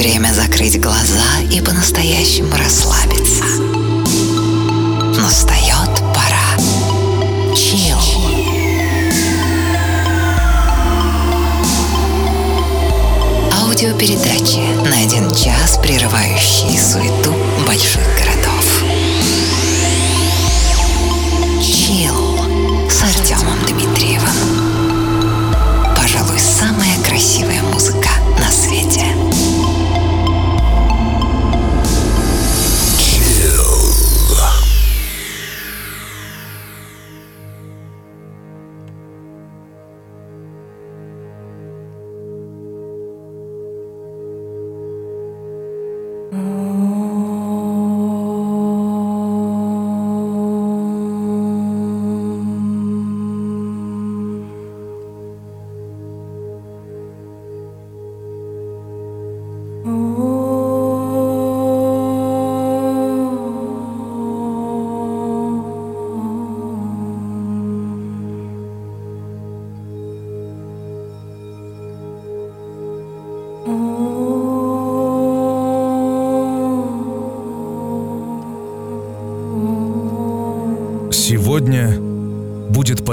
время закрыть глаза и по-настоящему расслабиться.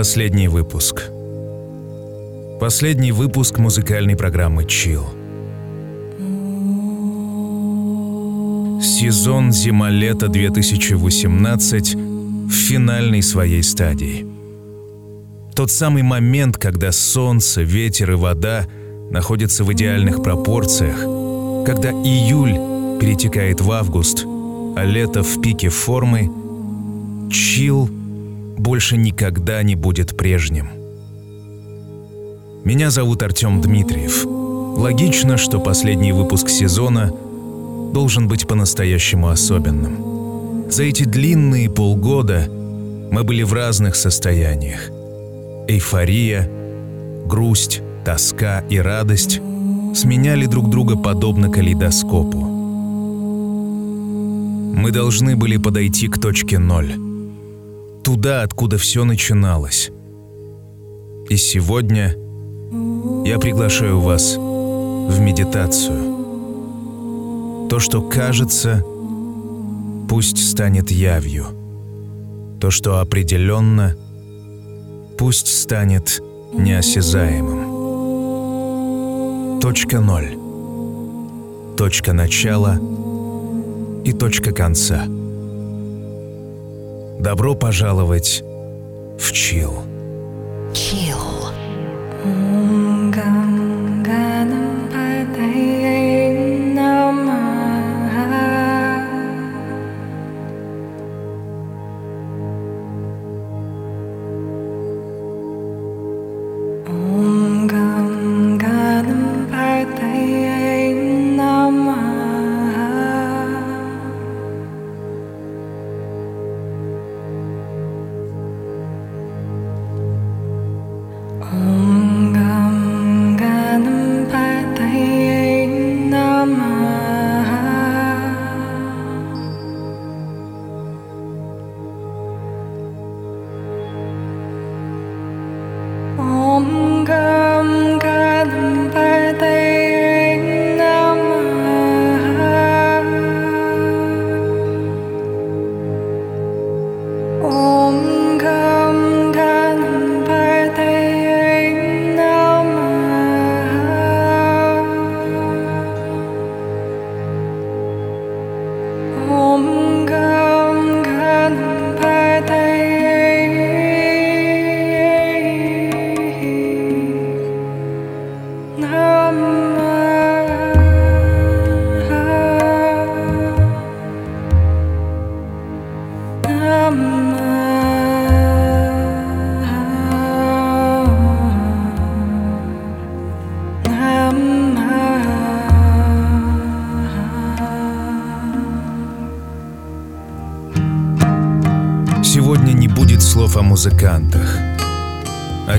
Последний выпуск. Последний выпуск музыкальной программы Chill. Сезон зима-лето 2018 в финальной своей стадии. Тот самый момент, когда солнце, ветер и вода находятся в идеальных пропорциях, когда июль перетекает в август, а лето в пике формы, чил больше никогда не будет прежним. Меня зовут Артем Дмитриев. Логично, что последний выпуск сезона должен быть по-настоящему особенным. За эти длинные полгода мы были в разных состояниях. Эйфория, грусть, тоска и радость сменяли друг друга подобно калейдоскопу. Мы должны были подойти к точке ноль. Туда, откуда все начиналось. И сегодня я приглашаю вас в медитацию. То, что кажется, пусть станет явью. То, что определенно, пусть станет неосязаемым. Точка ноль. Точка начала и точка конца. Добро пожаловать в Чил. Чил. Сегодня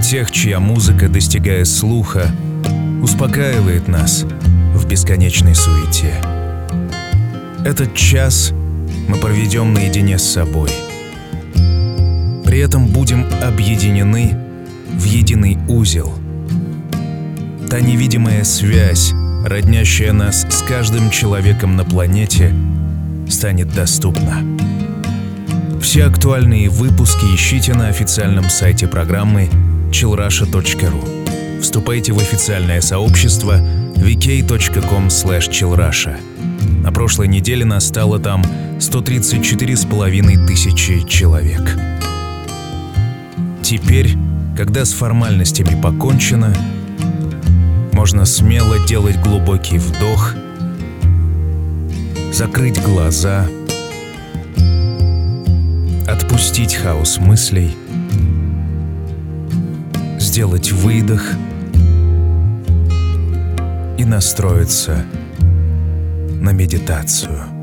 тех, чья музыка, достигая слуха, успокаивает нас в бесконечной суете. Этот час мы проведем наедине с собой. При этом будем объединены в единый узел. Та невидимая связь, роднящая нас с каждым человеком на планете, станет доступна. Все актуальные выпуски ищите на официальном сайте программы chillrusha.ru. Вступайте в официальное сообщество vk.com chillrusha. На прошлой неделе настало там 134,5 тысячи человек. Теперь, когда с формальностями покончено, можно смело делать глубокий вдох, закрыть глаза, отпустить хаос мыслей, сделать выдох и настроиться на медитацию.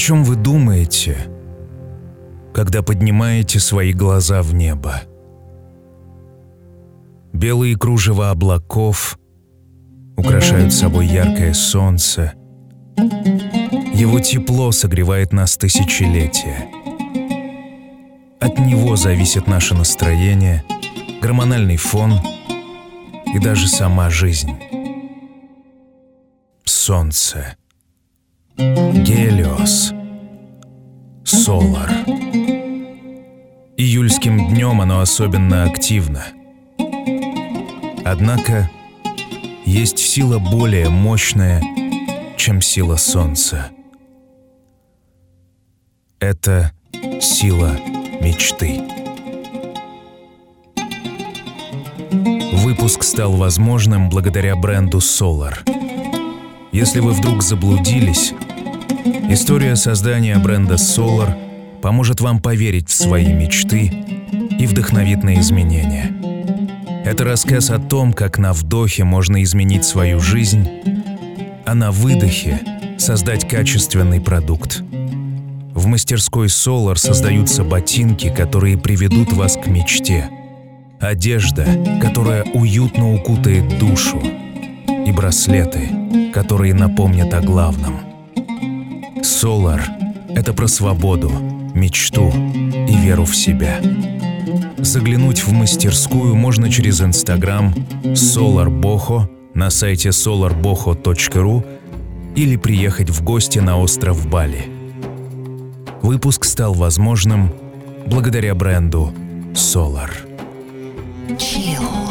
Чем вы думаете, когда поднимаете свои глаза в небо? Белые кружева облаков украшают собой яркое солнце. Его тепло согревает нас тысячелетия. От него зависит наше настроение, гормональный фон и даже сама жизнь. Солнце. Гелиос. Солар. Июльский майским днем оно особенно активно. Однако есть сила более мощная, чем сила Солнца. Это сила мечты. Выпуск стал возможным благодаря бренду Solar. Если вы вдруг заблудились, история создания бренда Solar поможет вам поверить в свои мечты и вдохновит на изменения. Это рассказ о том, как на вдохе можно изменить свою жизнь, а на выдохе создать качественный продукт. В мастерской Solar создаются ботинки, которые приведут вас к мечте. Одежда, которая уютно укутает душу. И браслеты, которые напомнят о главном. Solar — это про свободу, мечту и веру в себя. Заглянуть в мастерскую можно через Инстаграм SolarBoho на сайте solarboho.ru или приехать в гости на остров Бали. Выпуск стал возможным благодаря бренду Solar. Chill.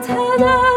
찾아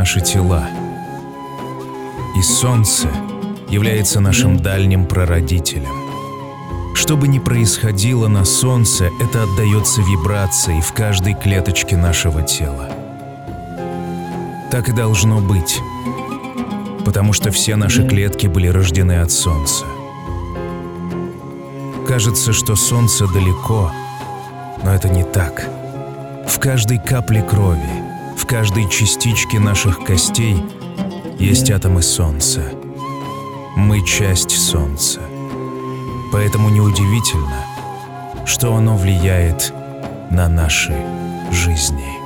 наши тела. И солнце является нашим дальним прародителем. Что бы ни происходило на солнце, это отдается вибрацией в каждой клеточке нашего тела. Так и должно быть, потому что все наши клетки были рождены от солнца. Кажется, что солнце далеко, но это не так. В каждой капле крови, каждой частичке наших костей есть атомы Солнца. Мы часть Солнца. Поэтому неудивительно, что оно влияет на наши жизни.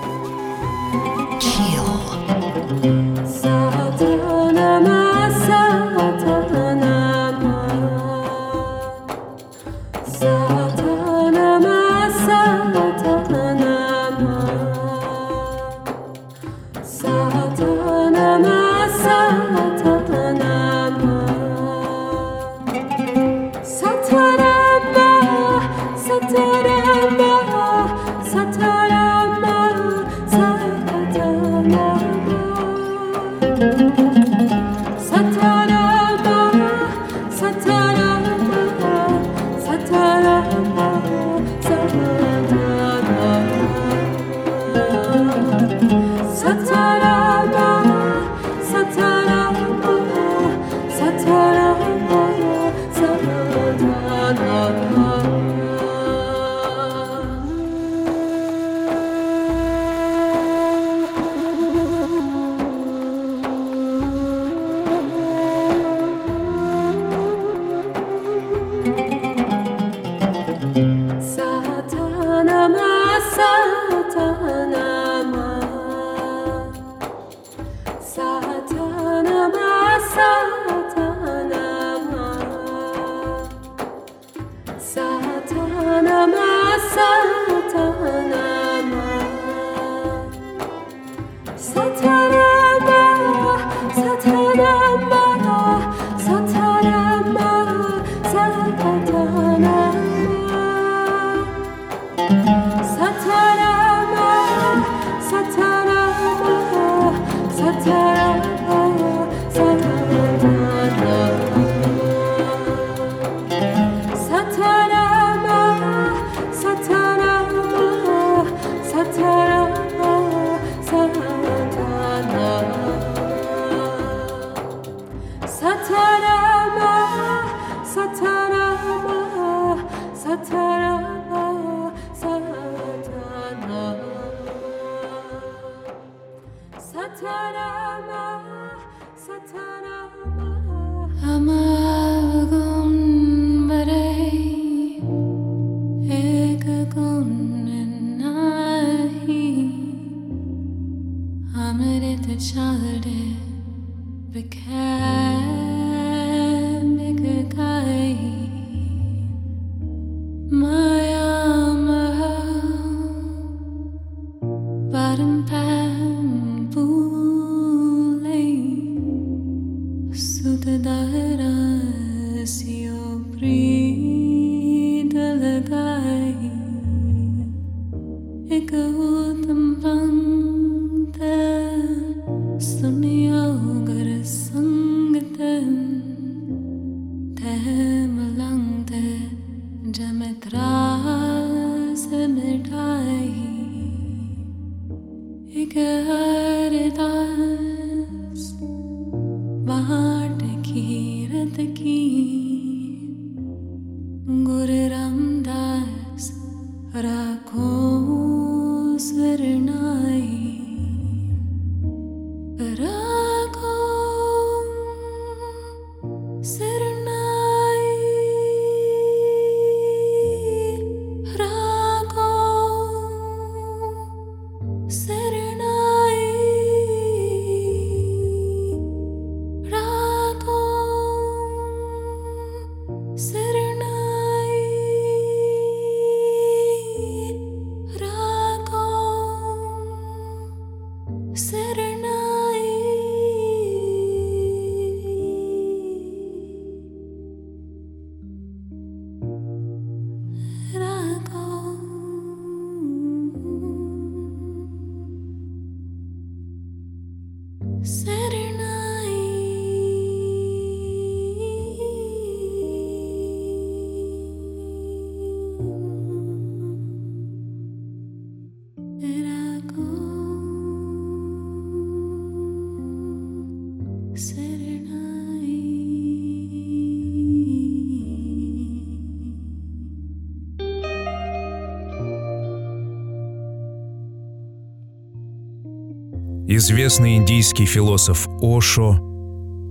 Известный индийский философ Ошо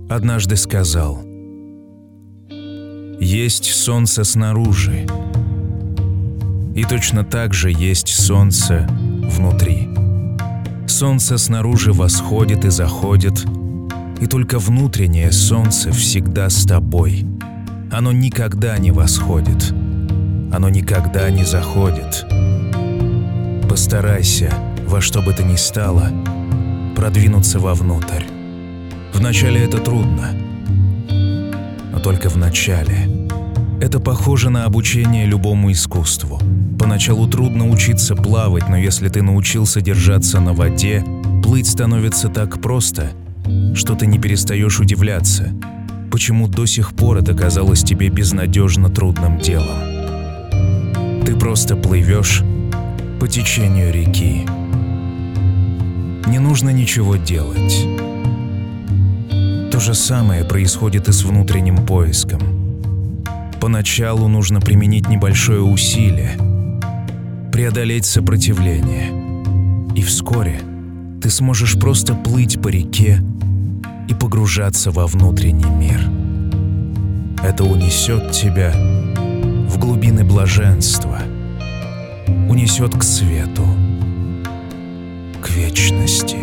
однажды сказал «Есть солнце снаружи, и точно так же есть солнце внутри. Солнце снаружи восходит и заходит, и только внутреннее солнце всегда с тобой. Оно никогда не восходит, оно никогда не заходит. Постарайся, во что бы то ни стало, продвинуться вовнутрь. Вначале это трудно, но только в начале. Это похоже на обучение любому искусству. Поначалу трудно учиться плавать, но если ты научился держаться на воде, плыть становится так просто, что ты не перестаешь удивляться, почему до сих пор это казалось тебе безнадежно трудным делом. Ты просто плывешь по течению реки. Не нужно ничего делать. То же самое происходит и с внутренним поиском. Поначалу нужно применить небольшое усилие, преодолеть сопротивление. И вскоре ты сможешь просто плыть по реке и погружаться во внутренний мир. Это унесет тебя в глубины блаженства, унесет к свету, к вечности.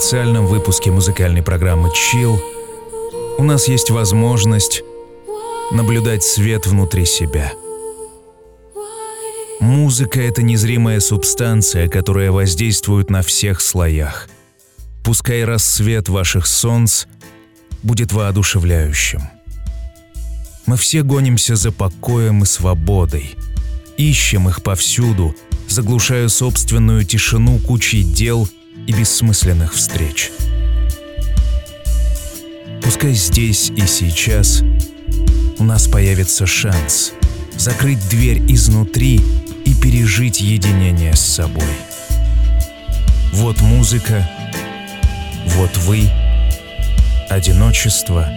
Специальном выпуске музыкальной программы Chill, у нас есть возможность наблюдать свет внутри себя. Музыка — это незримая субстанция, которая воздействует на всех слоях. Пускай рассвет ваших солнц будет воодушевляющим. Мы все гонимся за покоем и свободой. Ищем их повсюду, заглушая собственную тишину кучей дел и бессмысленных встреч. Пускай здесь и сейчас у нас появится шанс закрыть дверь изнутри и пережить единение с собой. Вот музыка, вот вы, одиночество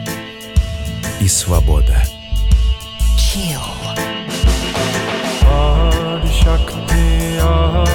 и свобода. Adi Shakti,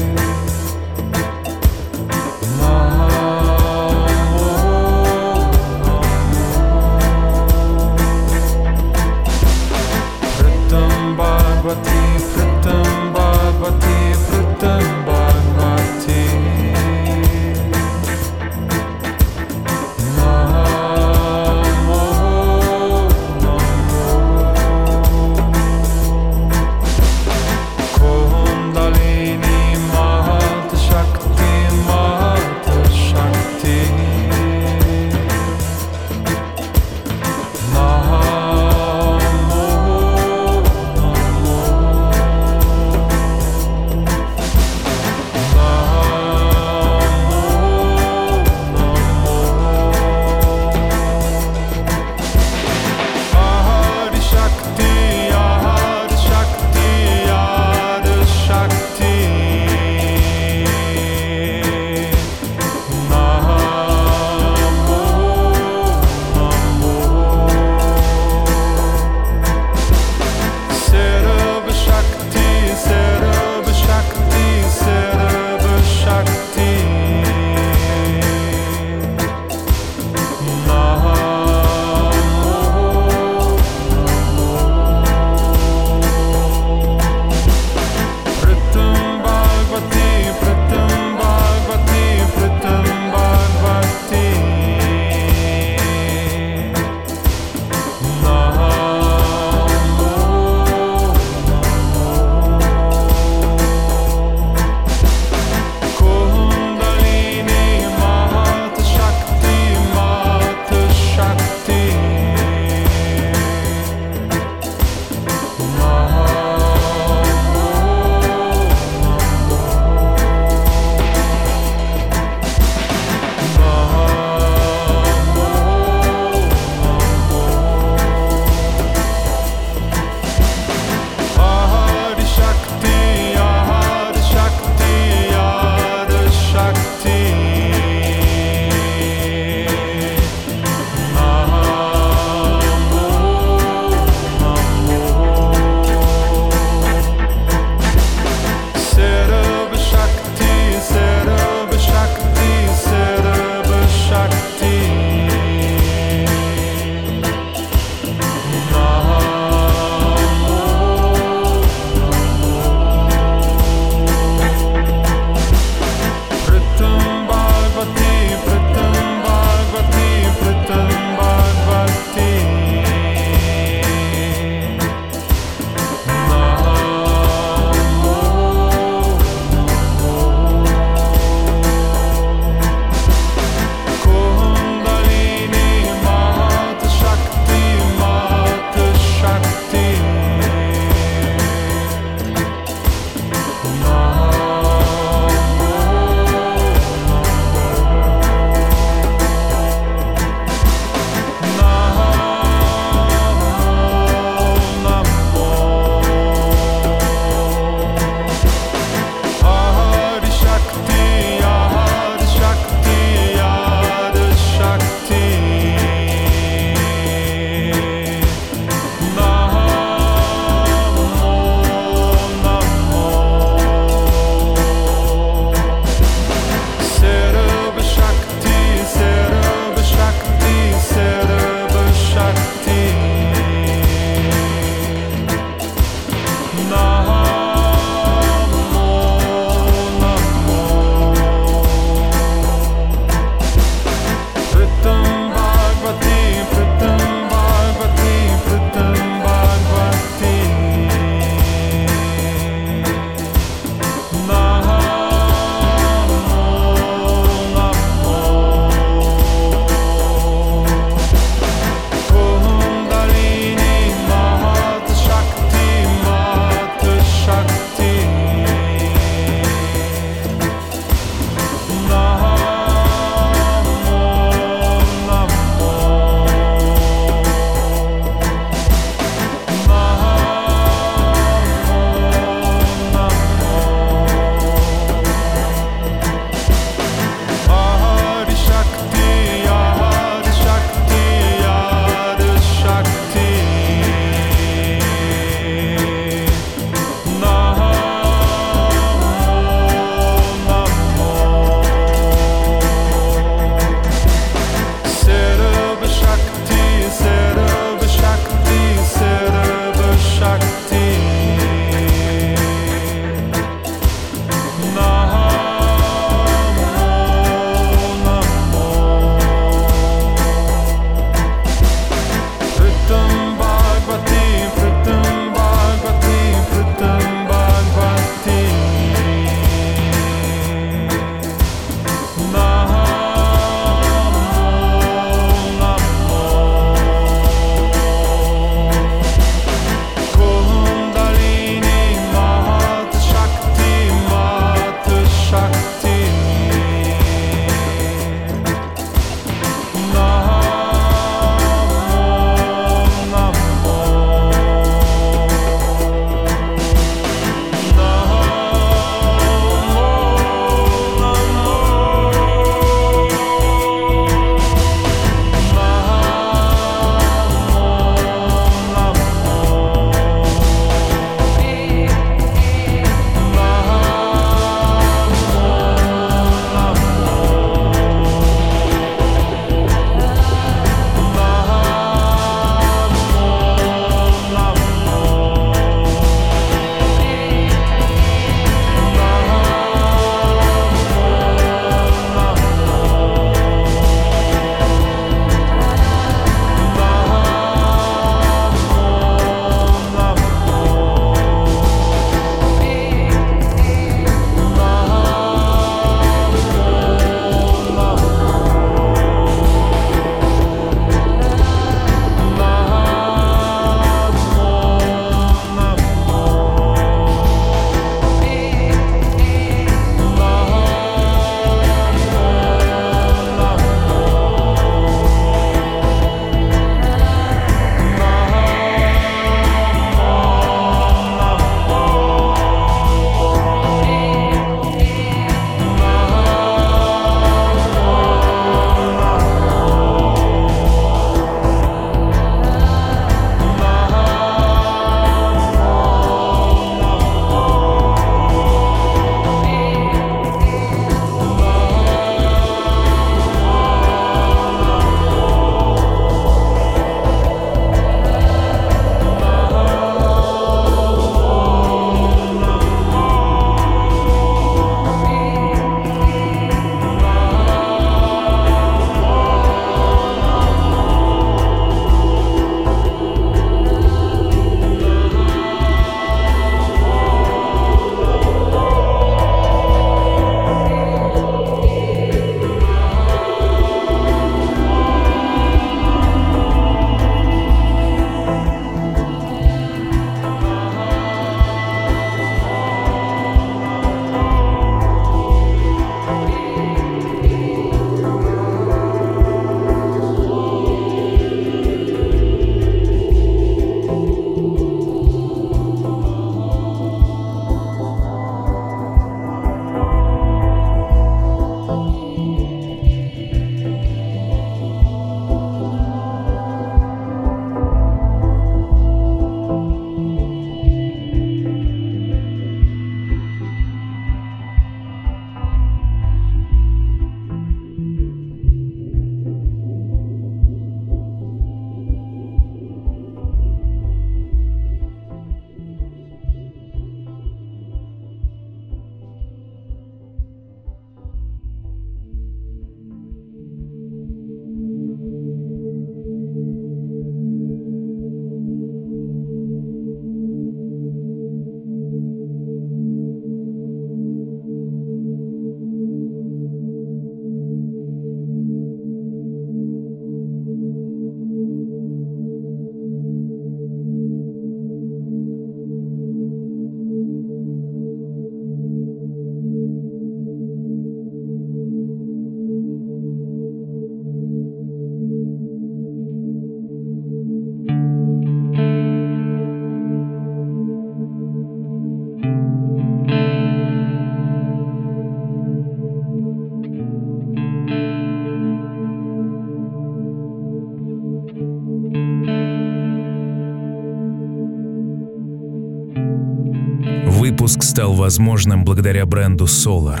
стал возможным благодаря бренду Solar.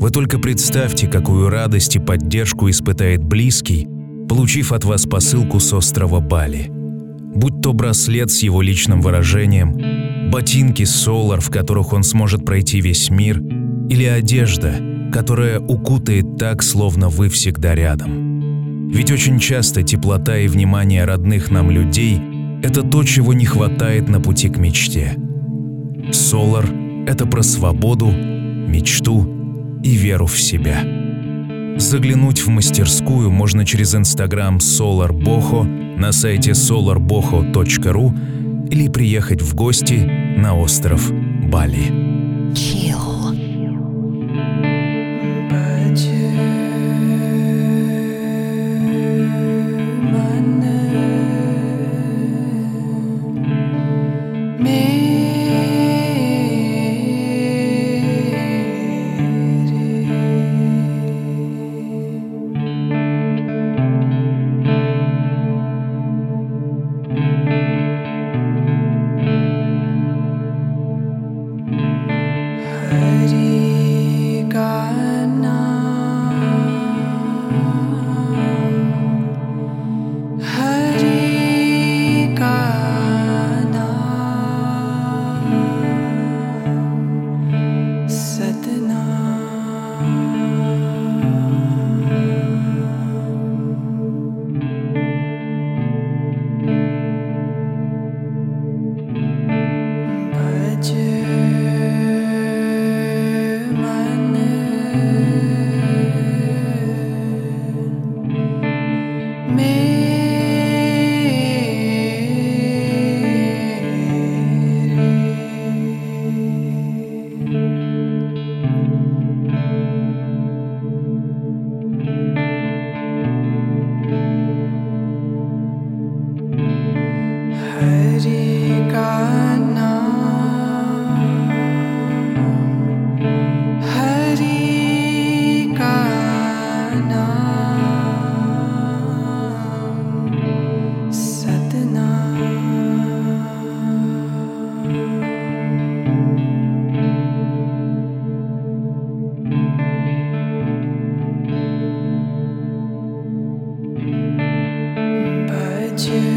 Вы только представьте, какую радость и поддержку испытает близкий, получив от вас посылку с острова Бали. Будь то браслет с его личным выражением, ботинки Solar, в которых он сможет пройти весь мир, или одежда, которая укутает так, словно вы всегда рядом. Ведь очень часто теплота и внимание родных нам людей – это то, чего не хватает на пути к мечте. Solar – это про свободу, мечту и веру в себя. Заглянуть в мастерскую можно через инстаграм Solar Boho на сайте solarboho.ru или приехать в гости на остров Бали. Chill. to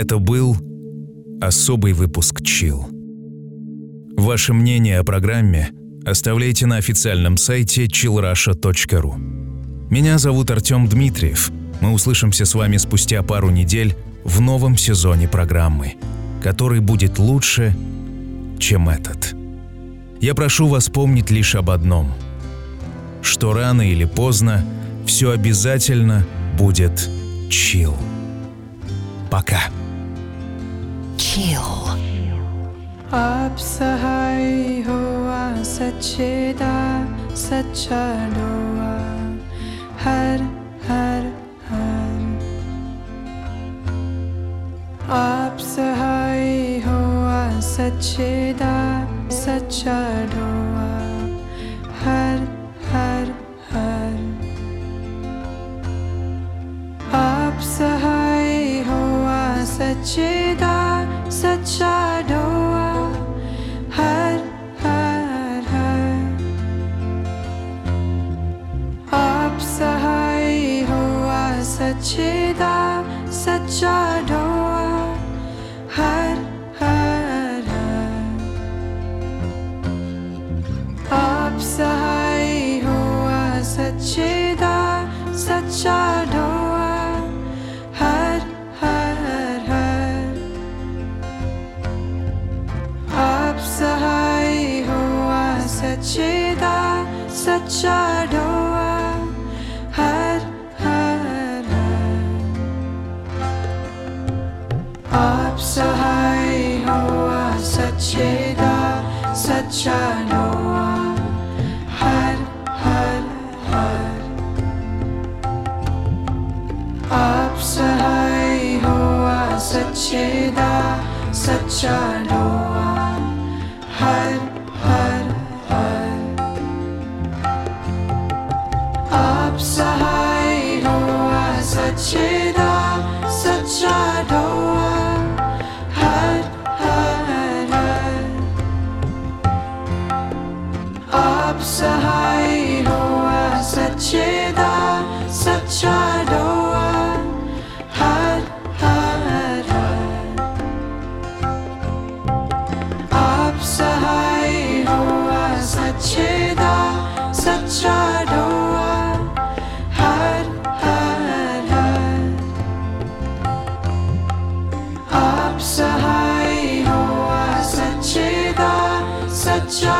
Это был особый выпуск Чил. Ваше мнение о программе оставляйте на официальном сайте chillrusha.ru. Меня зовут Артем Дмитриев. Мы услышимся с вами спустя пару недель в новом сезоне программы, который будет лучше, чем этот. Я прошу вас помнить лишь об одном, что рано или поздно все обязательно будет чил. Пока. chill. आप सहाय होआ सचेदा सच्चा डोआ हर हर हर आप सहाय होआ सचेदा सच्चा डोआ child.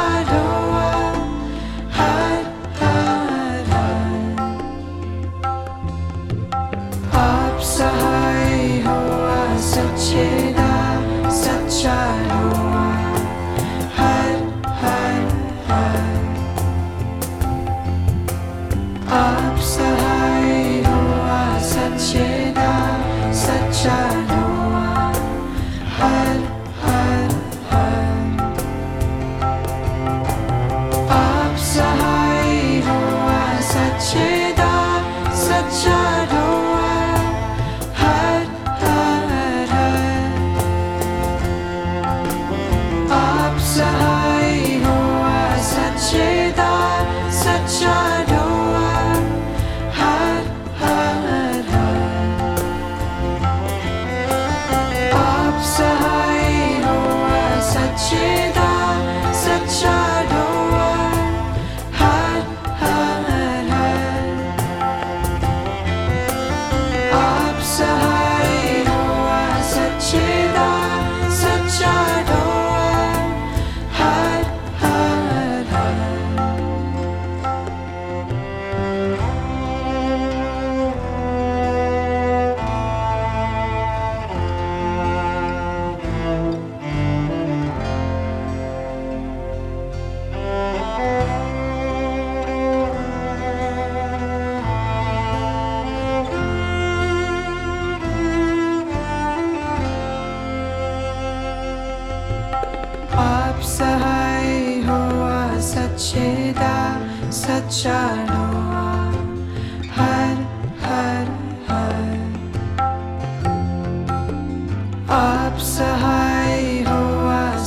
अप्सहाय हो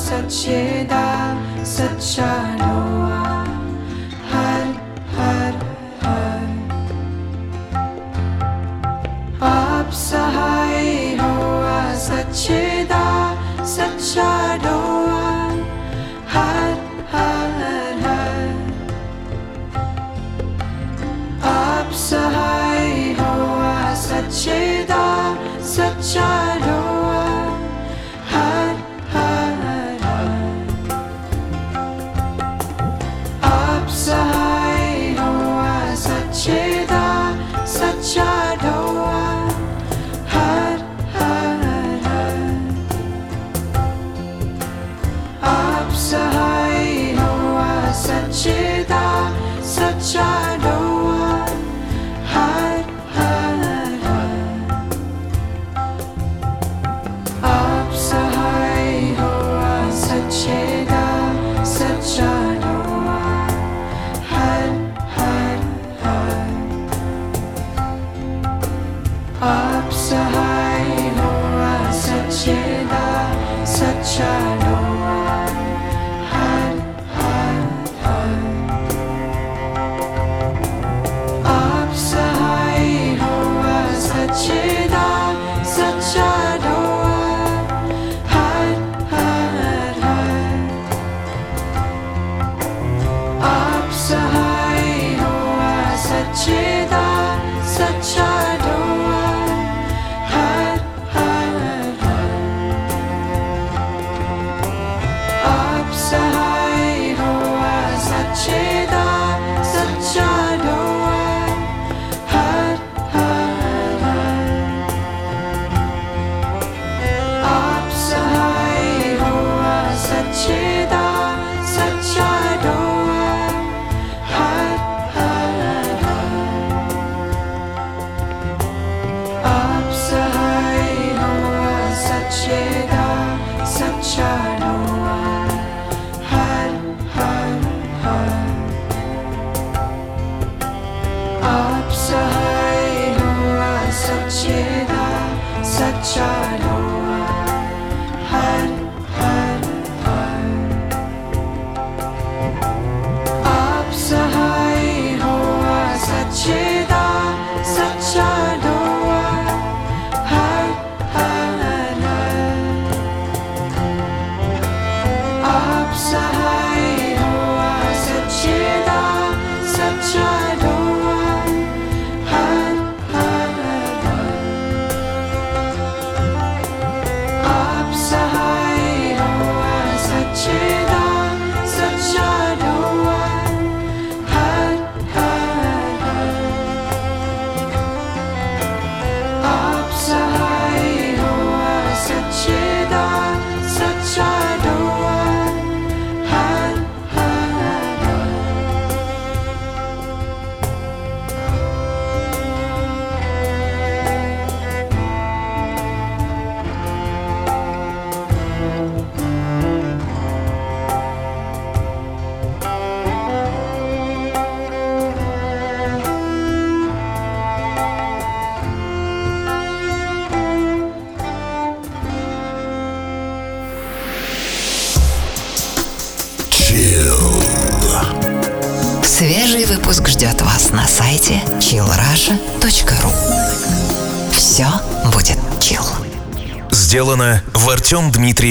सच्चेदा सच